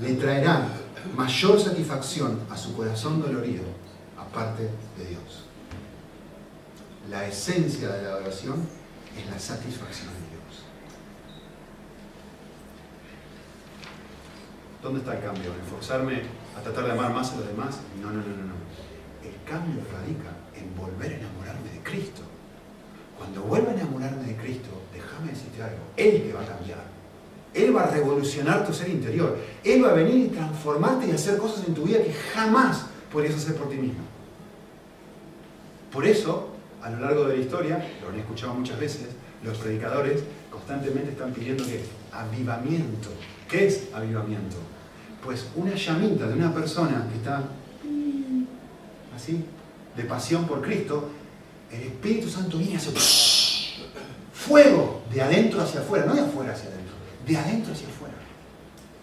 le traerán mayor satisfacción a su corazón dolorido, aparte de Dios. La esencia de la adoración es la satisfacción de Dios. ¿Dónde está el cambio? ¿En a tratar de amar más a los demás? No, no, no, no. no. El cambio radica en volver a enamorarme de Cristo. Cuando vuelva a enamorarme de Cristo, déjame decirte algo, Él te va a cambiar. Él va a revolucionar tu ser interior. Él va a venir y transformarte y hacer cosas en tu vida que jamás podrías hacer por ti mismo. Por eso, a lo largo de la historia, lo han escuchado muchas veces, los predicadores constantemente están pidiendo que avivamiento. ¿Qué es avivamiento? Pues una llamita de una persona que está así, de pasión por Cristo, el Espíritu Santo viene y hace fuego de adentro hacia afuera, no de afuera hacia adentro, de adentro hacia afuera.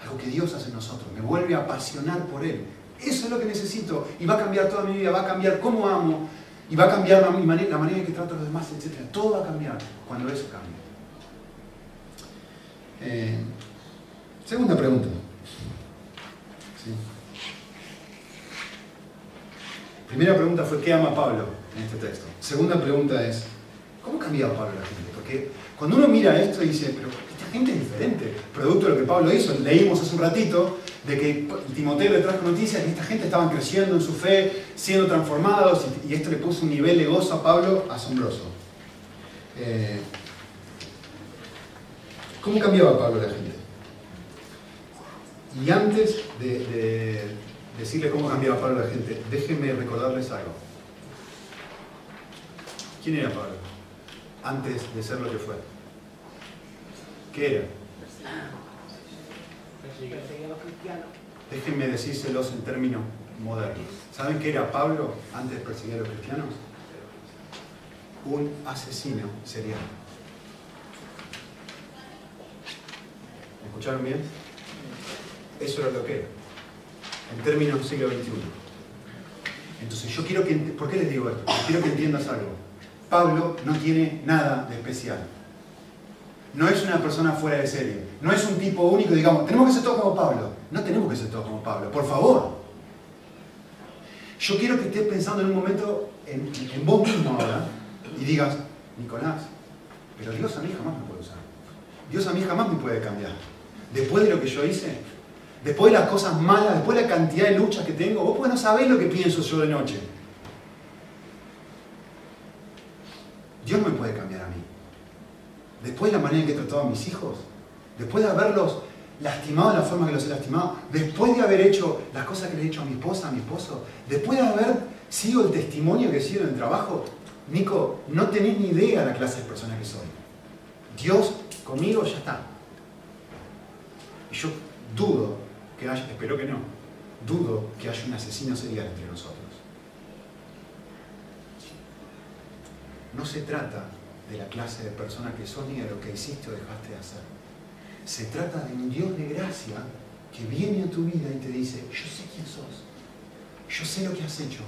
Algo que Dios hace en nosotros, me vuelve a apasionar por Él. Eso es lo que necesito y va a cambiar toda mi vida, va a cambiar cómo amo y va a cambiar la manera, la en que trato a los demás, etc. Todo va a cambiar cuando eso cambie. Eh, segunda pregunta. Primera pregunta fue, ¿qué ama Pablo en este texto? Segunda pregunta es, ¿cómo cambiaba Pablo la gente? Porque cuando uno mira esto y dice, pero esta gente es diferente, producto de lo que Pablo hizo, leímos hace un ratito de que Timoteo le trajo noticias que esta gente estaba creciendo en su fe, siendo transformados, y, esto le puso un nivel de gozo a Pablo asombroso. Eh, ¿Cómo cambiaba Pablo la gente? Y antes de, de decirle cómo cambiaba Pablo la gente, déjenme recordarles algo. ¿Quién era Pablo? Antes de ser lo que fue. ¿Qué era? Déjenme decírselos en términos modernos. ¿Saben qué era Pablo antes de perseguir a los cristianos? Un asesino serial. ¿Me escucharon bien? Eso era lo que era. En términos del siglo XXI. Entonces yo quiero que... ¿Por qué les digo esto? Quiero que entiendas algo. Pablo no tiene nada de especial. No es una persona fuera de serie. No es un tipo único, digamos, tenemos que ser todos como Pablo. No tenemos que ser todos como Pablo, por favor. Yo quiero que estés pensando en un momento en, vos mismo ahora y digas, Nicolás, pero Dios a mí jamás me puede usar. Dios a mí jamás me puede cambiar. Después de lo que yo hice, después de las cosas malas, después de la cantidad de luchas que tengo, vos pues no sabés lo que pienso yo de noche. Dios me. Después de la manera en que he tratado a mis hijos, después de haberlos lastimado de la forma que los he lastimado, después de haber hecho las cosas que le he hecho a mi esposa, a mi esposo, después de haber sido el testimonio que he sido en el trabajo, Nico, no tenés ni idea de la clase de persona que soy. Dios conmigo ya está. Y yo dudo que haya, espero que no, dudo que haya un asesino serial entre nosotros. No se trata de la clase de persona que sos ni de lo que hiciste o dejaste de hacer. Se trata de un Dios de gracia que viene a tu vida y te dice, yo sé quién sos, yo sé lo que has hecho.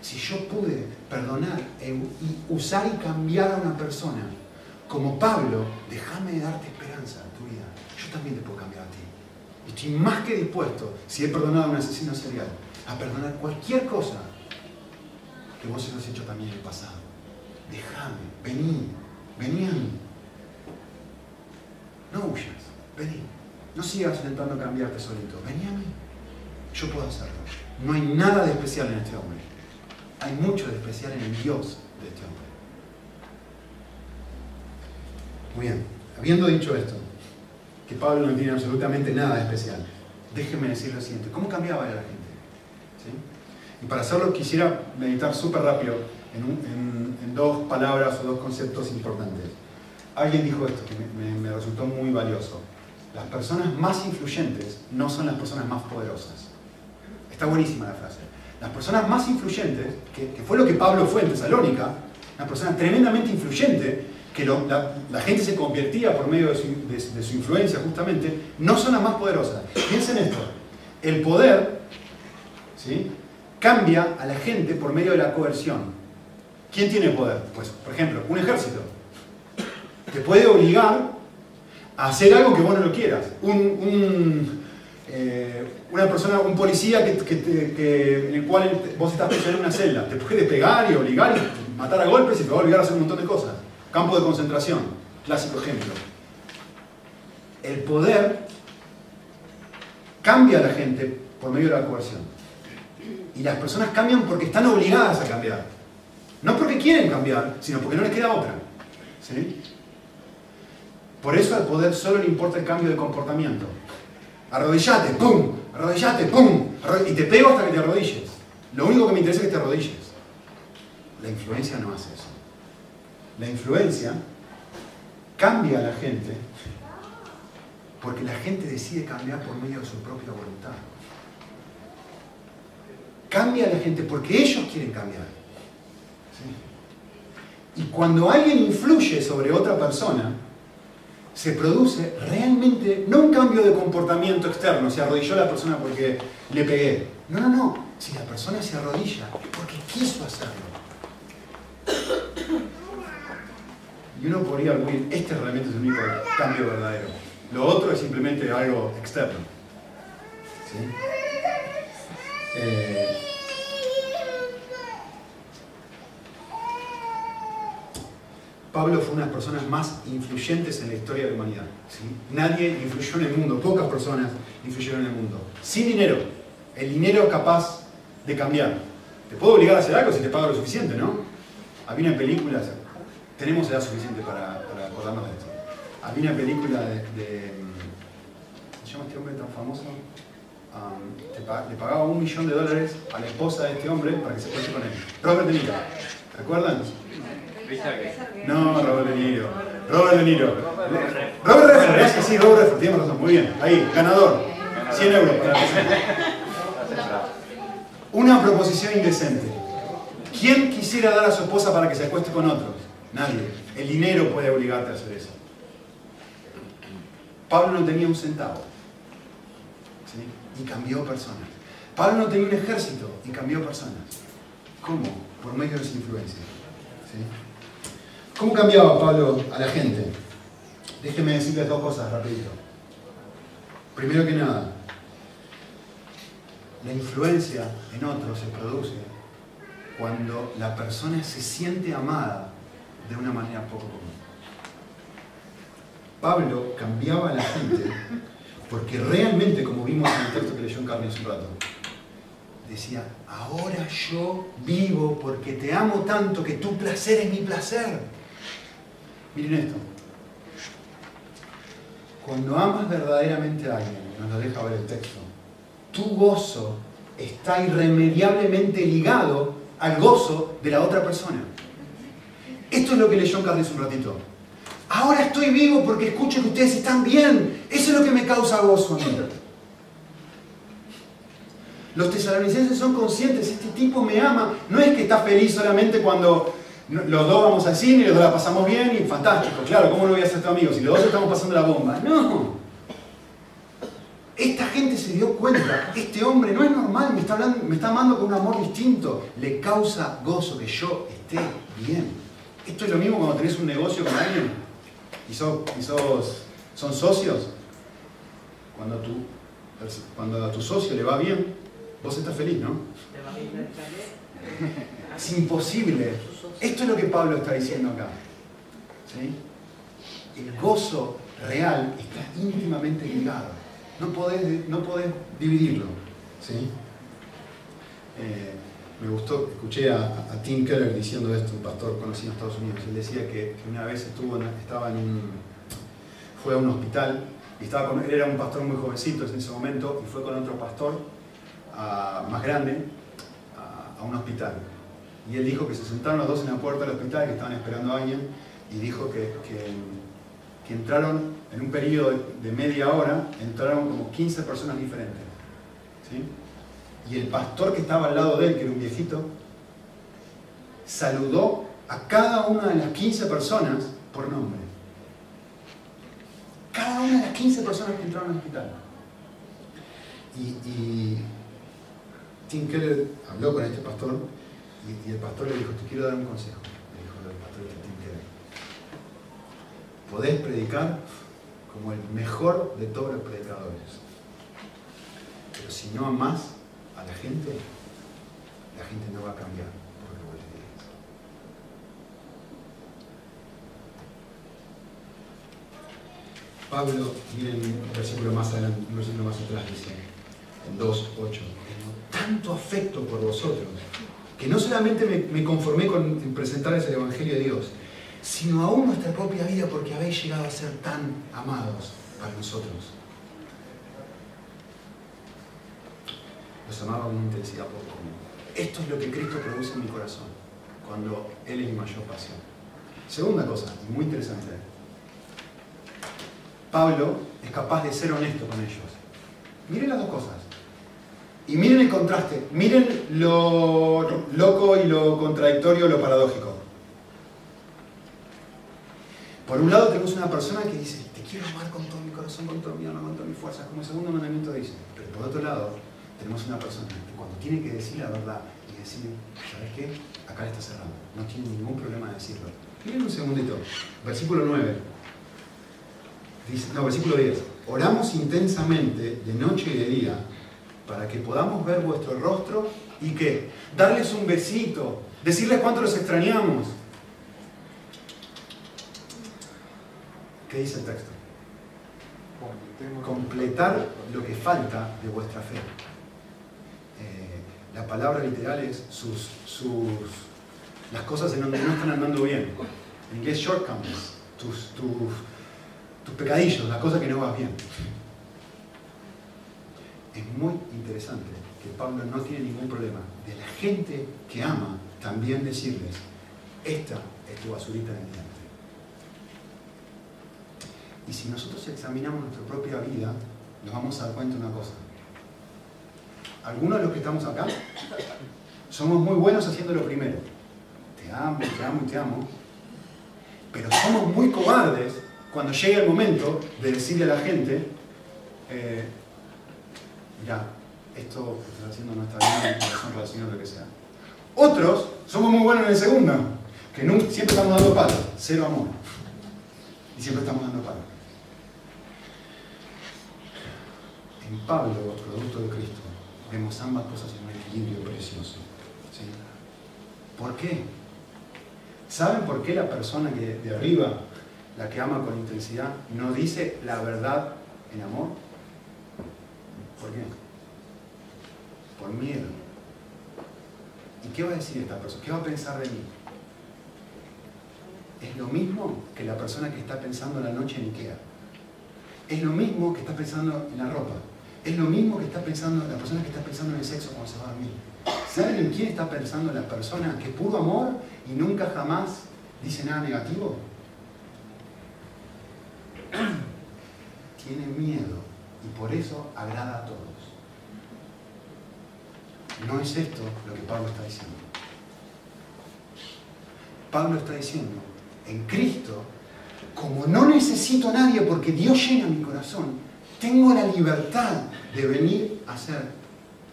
Si yo pude perdonar e y usar y cambiar a una persona como Pablo, déjame darte esperanza en tu vida. Yo también te puedo cambiar a ti. Estoy más que dispuesto, si he perdonado a un asesino serial, a perdonar cualquier cosa que vos hayas hecho también en el pasado. Déjame, vení, vení a mí. No huyas, vení. No sigas intentando cambiarte solito. Vení a mí. Yo puedo hacerlo. No hay nada de especial en este hombre. Hay mucho de especial en el Dios de este hombre. Muy bien. Habiendo dicho esto, que Pablo no tiene absolutamente nada de especial, déjenme decir lo siguiente. ¿Cómo cambiaba la gente? Y para hacerlo quisiera meditar súper rápido en, en, dos palabras o dos conceptos importantes. Alguien dijo esto que me, me resultó muy valioso. Las personas más influyentes no son las personas más poderosas. Está buenísima la frase. Las personas más influyentes, que, que fue lo que Pablo fue en Tesalónica, una persona tremendamente influyente, que la, gente se convertía por medio de su, influencia justamente, no son las más poderosas. Piensen esto, el poder ¿sí? cambia a la gente por medio de la coerción. ¿Quién tiene poder? Pues, por ejemplo, un ejército. Te puede obligar a hacer algo que vos no lo quieras. Eh, una persona, un policía en el cual vos estás preso en una celda, te puede pegar y obligar y matar a golpes y te va a obligar a hacer un montón de cosas. Campo de concentración, clásico ejemplo. El poder cambia a la gente por medio de la coerción. Y las personas cambian porque están obligadas a cambiar. No porque quieren cambiar, sino porque no les queda otra. Por eso al poder solo le importa el cambio de comportamiento. Arrodillate, ¡pum! Arrodillate, ¡pum! Y te pego hasta que te arrodilles. Lo único que me interesa es que te arrodilles. La influencia no hace eso la influencia cambia a la gente porque la gente decide cambiar por medio de su propia voluntad. Cambia a la gente porque ellos quieren cambiar. Y cuando alguien influye sobre otra persona, se produce realmente, no un cambio de comportamiento externo, se arrodilló la persona porque le pegué. No, no, no. Si la persona se arrodilla es porque quiso hacerlo. Y uno podría arguir, este realmente es el único cambio verdadero. Lo otro es simplemente algo externo. Eh, Pablo fue una de las personas más influyentes en la historia de la humanidad. Nadie influyó en el mundo, pocas personas influyeron en el mundo. Sin dinero. El dinero capaz de cambiar. Te puedo obligar a hacer algo si te pago lo suficiente, ¿no? Había una película, tenemos edad suficiente para, acordarnos de esto. Había una película de, ¿cómo se llama este hombre tan famoso? Um, le pagaba un millón de dólares a la esposa de este hombre para que se fuese con él. Robert De Niro. ¿Recuerdan? No, Robert De Niro. Robert De Niro. Robert Redford, es que sí, Robert Redford, tiene razón. Muy bien. Ahí, ganador. 100 euros Una proposición indecente. ¿Quién quisiera dar a su esposa para que se acueste con otros? Nadie. El dinero puede obligarte a hacer eso. Pablo no tenía un centavo. Y cambió personas. Pablo no tenía un ejército y cambió personas. ¿Cómo? Por medio de su influencia. ¿Cómo cambiaba Pablo a la gente? Déjenme decirles dos cosas rapidito. Primero que nada, la influencia en otros se produce cuando la persona se siente amada de una manera poco común. Pablo cambiaba a la gente porque realmente, como vimos en el texto que leyó en Carmen hace un rato, decía, ahora yo vivo porque te amo tanto que tu placer es mi placer. Miren esto, Cuando amas verdaderamente a alguien, nos lo deja ver el texto, tu gozo está irremediablemente ligado al gozo de la otra persona. Esto es lo que leyó Carlos un ratito. Ahora estoy vivo porque escucho que ustedes están bien. Eso es lo que me causa gozo a mí. Los tesalonicenses son conscientes, este tipo me ama. No es que está feliz solamente cuando los dos vamos al cine y los dos la pasamos bien y fantástico. Claro, ¿cómo no voy a ser tu amigo si los dos estamos pasando la bomba? No. Esta gente se dio cuenta, este hombre no es normal, me está, hablando, me está amando con un amor distinto. Le causa gozo que yo esté bien. Esto es lo mismo cuando tenés un negocio con alguien y, sos, son socios. Cuando, tú, cuando a tu socio le va bien, vos estás feliz, ¿no? Es imposible. Esto es lo que Pablo está diciendo acá. El gozo real está íntimamente ligado. No podés, no podés dividirlo. Eh, me gustó, escuché a, Tim Keller diciendo esto, un pastor conocido en Estados Unidos. Él decía que, una vez estuvo estaba en un, fue a un hospital, y estaba con, él era un pastor muy jovencito en ese momento, y fue con otro pastor más grande a, un hospital. Y él dijo que se sentaron los dos en la puerta del hospital, que estaban esperando a alguien, y dijo que, que, entraron en un periodo de, media hora, entraron como 15 personas diferentes. ¿sí? y el pastor que estaba al lado de él, que era un viejito, saludó a cada una de las 15 personas por nombre. Cada una de las 15 personas que entraron al hospital. Y, Tim Keller habló con este pastor y, el pastor le dijo, te quiero dar un consejo. Le dijo el pastor. Podés predicar como el mejor de todos los predicadores. Pero si no amas a la gente, la gente no va a cambiar. Pablo, miren un versículo más adelante, un versículo más atrás, dice, en 2.8, tengo tanto afecto por vosotros, que no solamente me, conformé con presentarles el Evangelio de Dios, sino aún nuestra propia vida porque habéis llegado a ser tan amados para nosotros. los amaba con intensidad por común. Esto es lo que Cristo produce en mi corazón, cuando Él es mi mayor pasión. Segunda cosa, muy interesante. Pablo es capaz de ser honesto con ellos. Miren las dos cosas. Y miren el contraste. Miren lo loco y lo contradictorio, lo paradójico. Por un lado tenemos una persona que dice, te quiero amar con todo mi corazón, con todo mi alma, con todas mis fuerzas, como el segundo mandamiento dice. Pero por otro lado, tenemos una persona que cuando tiene que decir la verdad y decir, ¿sabes qué? Acá le está cerrando. No tiene ningún problema de decirlo. Miren un segundito. Versículo 9. Dice, no, versículo 10. Oramos intensamente de noche y de día para que podamos ver vuestro rostro y qué? Darles un besito, decirles cuánto los extrañamos. ¿Qué dice el texto? Completar lo que falta de vuestra fe la palabra literal es sus, sus, las cosas en donde no están andando bien. En inglés, shortcomings, tus, tus, tus pecadillos, las cosas que no vas bien. Es muy interesante que Pablo no tiene ningún problema de la gente que ama también decirles, esta es tu basurita de diente. Y si nosotros examinamos nuestra propia vida, nos vamos a dar cuenta de una cosa algunos de los que estamos acá somos muy buenos haciendo lo primero. Te amo, te amo y te amo. Pero somos muy cobardes cuando llega el momento de decirle a la gente, eh, mira, esto que estás haciendo no está bien, corazón relacionado lo que sea. Otros somos muy buenos en el segundo, que siempre estamos dando palos, cero amor. Y siempre estamos dando palos. En Pablo, producto de Cristo, vemos ambas cosas en un equilibrio precioso. ¿Por qué? ¿Saben por qué la persona que de arriba, la que ama con intensidad, no dice la verdad en amor? ¿Por qué? Por miedo. ¿Y qué va a decir esta persona? ¿Qué va a pensar de mí? Es lo mismo que la persona que está pensando la noche en Ikea. es lo mismo que estás pensando en la ropa. Es lo mismo que está pensando la persona que está pensando en el sexo cuando se va a dormir. ¿Saben en quién está pensando la persona que puro amor y nunca jamás dice nada negativo? Tiene miedo y por eso agrada a todos. No es esto lo que Pablo está diciendo. Pablo está diciendo, en Cristo, como no necesito a nadie porque Dios llena mi corazón, tengo la libertad de venir a hacer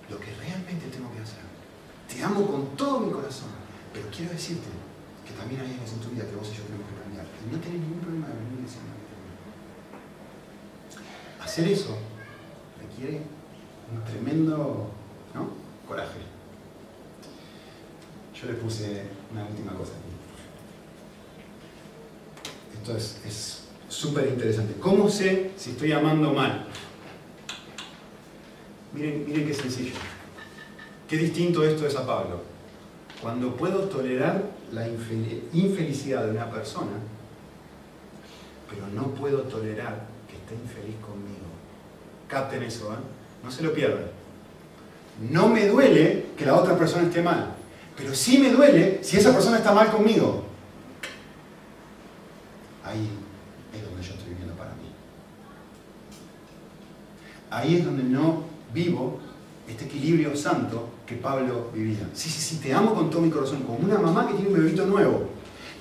lo que realmente tengo que hacer. Te amo con todo mi corazón, pero quiero decirte que también hay áreas en tu vida que vos y yo tenemos que cambiar. Y no tenés ningún problema de venir Hacer eso requiere un tremendo coraje. Yo le puse una última cosa. Esto es súper interesante. ¿Cómo sé si estoy amando mal? Miren, miren qué sencillo. Qué distinto esto es a Pablo. Cuando puedo tolerar la infelicidad de una persona, pero no puedo tolerar esté infeliz conmigo. Capten eso, ¿eh? No se lo pierdan. No me duele que la otra persona esté mal, pero sí me duele si esa persona está mal conmigo. Ahí es donde yo estoy viviendo para mí. Ahí es donde no vivo este equilibrio santo que Pablo vivía. Sí, sí, sí, te amo con todo mi corazón, como una mamá que tiene un bebito nuevo.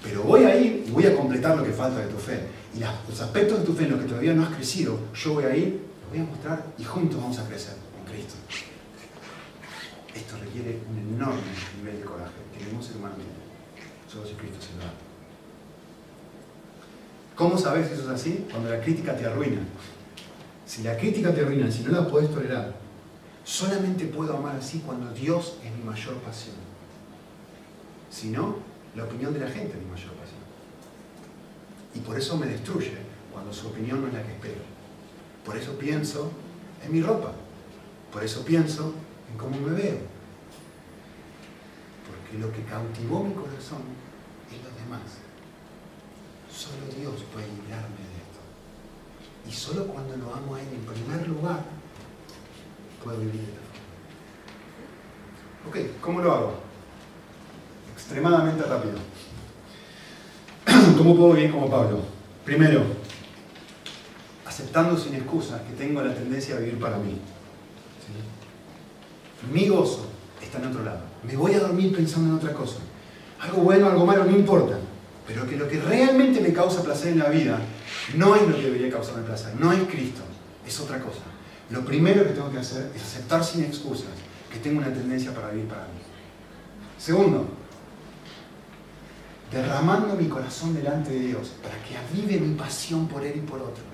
Pero voy a ir voy a completar lo que falta de tu fe. Y los aspectos de tu fe en los que todavía no has crecido, yo voy a ir, voy a mostrar y juntos vamos a crecer con Cristo. Esto requiere un enorme nivel de coraje que ningún ser humano. Solo si Cristo se lo da. ¿Cómo sabes que eso es así? Cuando la crítica te arruina. Si la crítica te arruina, si no la puedes tolerar, solamente puedo amar así cuando Dios es mi mayor pasión. Si no, la opinión de la gente mi mayor pasión. Y por eso me destruye cuando su opinión no es la que espero. Por eso pienso en mi ropa. Por eso pienso en cómo me veo. Porque lo que cautivó mi corazón es los demás. Solo Dios puede librarme de esto. Y solo cuando lo amo a Él en primer lugar, puedo vivir de esta forma. Ok, ¿cómo lo hago? Extremadamente rápido. ¿Cómo puedo vivir como Pablo? Primero, aceptando sin excusas que tengo la tendencia a vivir para mí. Mi gozo está en otro lado. Me voy a dormir pensando en otra cosa. Algo bueno, algo malo, no importa. Pero que lo que realmente me causa placer en la vida no es lo que debería causarme placer, no es Cristo, es otra cosa. Lo primero que tengo que hacer es aceptar sin excusas que tengo una tendencia para vivir para mí. Segundo, derramando mi corazón delante de Dios para que avive mi pasión por Él y por otros.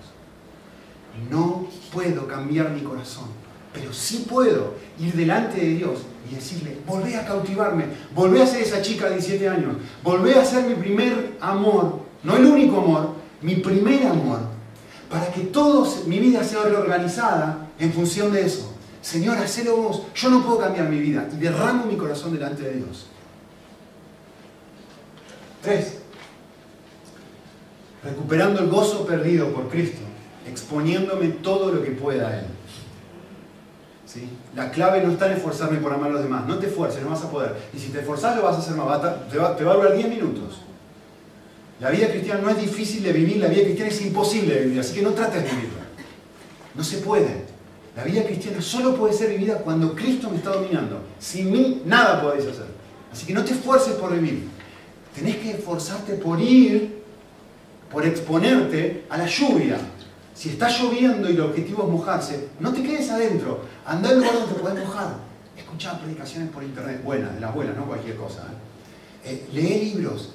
No puedo cambiar mi corazón, pero sí puedo ir delante de Dios y decirle, volvé a cautivarme, volvé a ser esa chica de 17 años, volvé a ser mi primer amor, no el único amor, mi primer amor, para que toda mi vida sea reorganizada en función de eso. Señor, hacelo vos, yo no puedo cambiar mi vida y derramo mi corazón delante de Dios. Tres, recuperando el gozo perdido por Cristo, exponiéndome todo lo que pueda a Él. La clave no está en esforzarme por amar a los demás. No te esfuerces, no vas a poder. Y si te esforzas, lo vas a hacer más. Te te va a durar 10 minutos. La vida cristiana no es difícil de vivir, la vida cristiana es imposible de vivir, así que no trates de vivirla. No se puede. La vida cristiana solo puede ser vivida cuando Cristo me está dominando. Sin mí, nada podéis hacer. Así que no te esfuerces por vivir. Tenés que esforzarte por ir, por exponerte a la lluvia, si está lloviendo y el objetivo es mojarse, no te quedes adentro. Anda al lugar donde te puedes mojar. Escucha predicaciones por internet, buenas, de las buenas, no cualquier cosa. ¿eh? Eh, lee libros.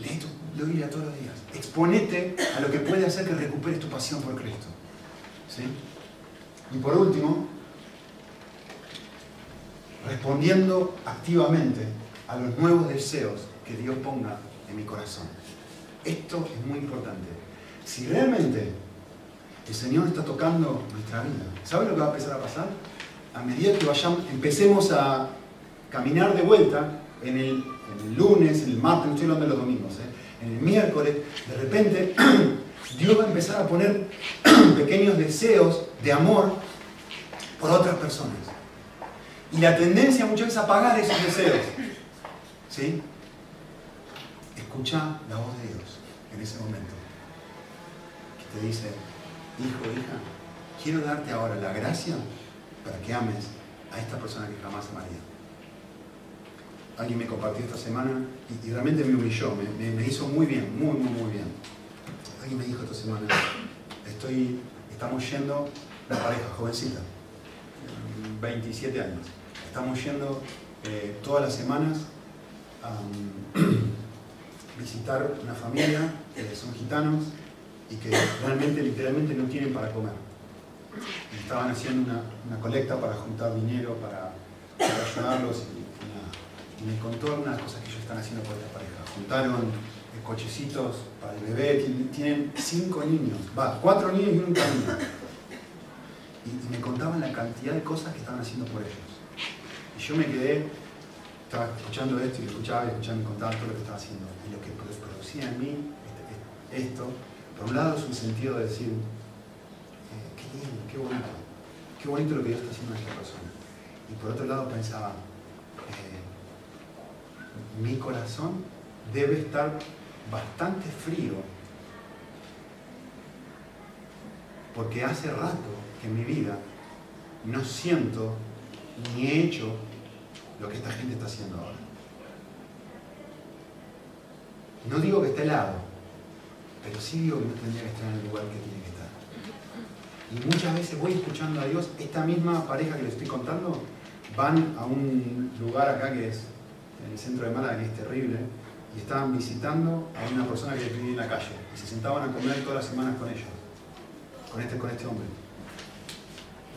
Lee tu Biblia todos los días. Exponete a lo que puede hacer que recuperes tu pasión por Cristo. ¿Sí? Y por último, respondiendo activamente a los nuevos deseos que Dios ponga en mi corazón. Esto es muy importante. Si realmente el Señor está tocando nuestra vida. ¿Saben lo que va a empezar a pasar? A medida que vayamos, empecemos a caminar de vuelta en el, lunes, en el martes, no estoy hablando de los domingos, ¿eh? en el miércoles, de repente Dios va a empezar a poner pequeños deseos de amor por otras personas. Y la tendencia muchas veces a apagar esos deseos. ¿Sí? Escucha la voz de Dios en ese momento. Que te dice, hijo, hija, quiero darte ahora la gracia para que ames a esta persona que jamás amaría. Alguien me compartió esta semana y, realmente me humilló, me, hizo muy bien, muy, muy, muy bien. Alguien me dijo esta semana, estoy, estamos yendo, una pareja jovencita, 27 años, estamos yendo eh, todas las semanas a visitar una familia que son gitanos y que realmente, literalmente no tienen para comer. estaban haciendo una, colecta para juntar dinero, para, ayudarlos. Y, me contó algunas cosas que ellos están haciendo por esta pareja. Juntaron eh, cochecitos para el bebé, tienen cinco niños, va, cuatro niños y un camino. Y, me contaban la cantidad de cosas que estaban haciendo por ellos. Y yo me quedé, estaba escuchando esto y escuchaba y escuchaba y me contaban todo lo que estaba haciendo. Y producía en mí este, esto por un lado es un sentido de decir, eh, qué lindo, qué bonito, qué bonito lo que Dios está haciendo a esta persona. Y por otro lado pensaba, eh, mi corazón debe estar bastante frío porque hace rato que en mi vida no siento ni he hecho lo que esta gente está haciendo ahora. No digo que esté helado, pero sí digo que no tendría que estar en el lugar que tiene que estar. Y muchas veces voy escuchando a Dios, esta misma pareja que les estoy contando, van a un lugar acá que es en el centro de Málaga, que es terrible, y estaban visitando a una persona que vivía en la calle, y se sentaban a comer todas las semanas con ellos, con este, con este hombre.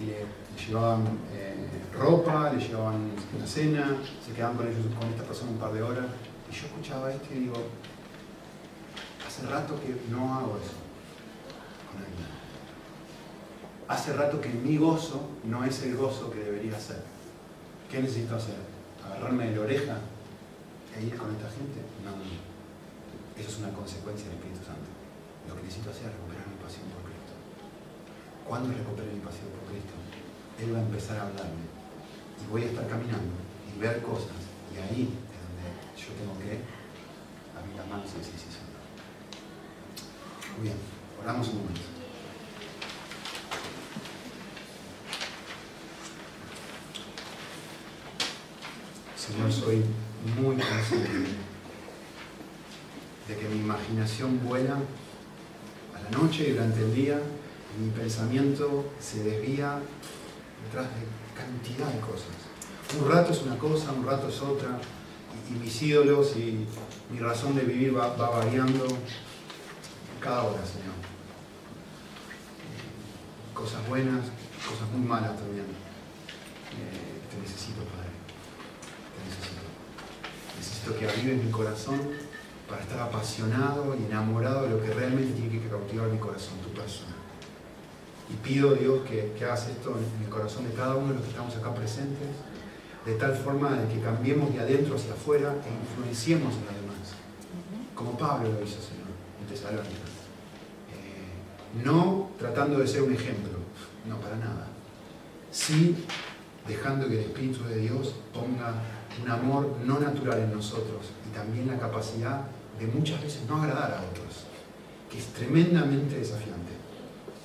Y le, llevaban eh, ropa, le llevaban una cena, se quedaban con ellos, con esta persona un par de horas, y yo escuchaba esto y digo, Hace rato que no hago eso con alguien. Hace rato que mi gozo no es el gozo que debería ser. ¿Qué necesito hacer? ¿Agarrarme de la oreja e ir con esta gente? No, no. Eso es una consecuencia del Espíritu Santo. Lo que necesito hacer es recuperar mi pasión por Cristo. Cuando recupere mi pasión por Cristo, Él va a empezar a hablarme y voy a estar caminando y ver cosas y ahí es donde yo tengo que abrir las manos y decir, sí, muy bien, oramos un momento. Señor, soy muy consciente de que mi imaginación vuela a la noche y durante el día y mi pensamiento se desvía detrás de cantidad de cosas. Un rato es una cosa, un rato es otra, y, mis ídolos y mi razón de vivir va variando cada hora, Señor. Cosas buenas, cosas muy malas también. Eh, te necesito, Padre. Te necesito. Necesito que avives mi corazón para estar apasionado y enamorado de lo que realmente tiene que cautivar mi corazón, tu persona. Y pido, Dios, que, hagas esto en el corazón de cada uno de los que estamos acá presentes, de tal forma de que cambiemos de adentro hacia afuera e influenciemos en los demás. Como Pablo lo hizo, Señor, en Tesalónica. No tratando de ser un ejemplo, no para nada. Sí dejando que el Espíritu de Dios ponga un amor no natural en nosotros y también la capacidad de muchas veces no agradar a otros, que es tremendamente desafiante.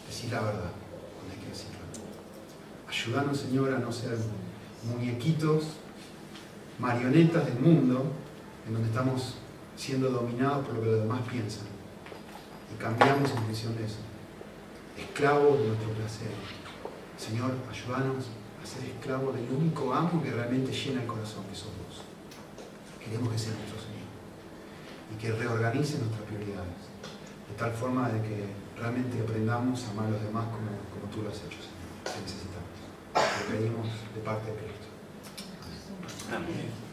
Decir la verdad cuando hay que decirlo. Ayúdanos, Señor, a no ser muñequitos, marionetas del mundo, en donde estamos siendo dominados por lo que los demás piensan. Y cambiamos en función de eso esclavos de nuestro placer. Señor, ayúdanos a ser esclavos del único amo que realmente llena el corazón, que somos. Queremos que sea nuestro Señor. Y que reorganice nuestras prioridades. De tal forma de que realmente aprendamos a amar a los demás como, como tú lo has hecho, Señor. Te necesitamos. Te pedimos de parte de Cristo. Amén.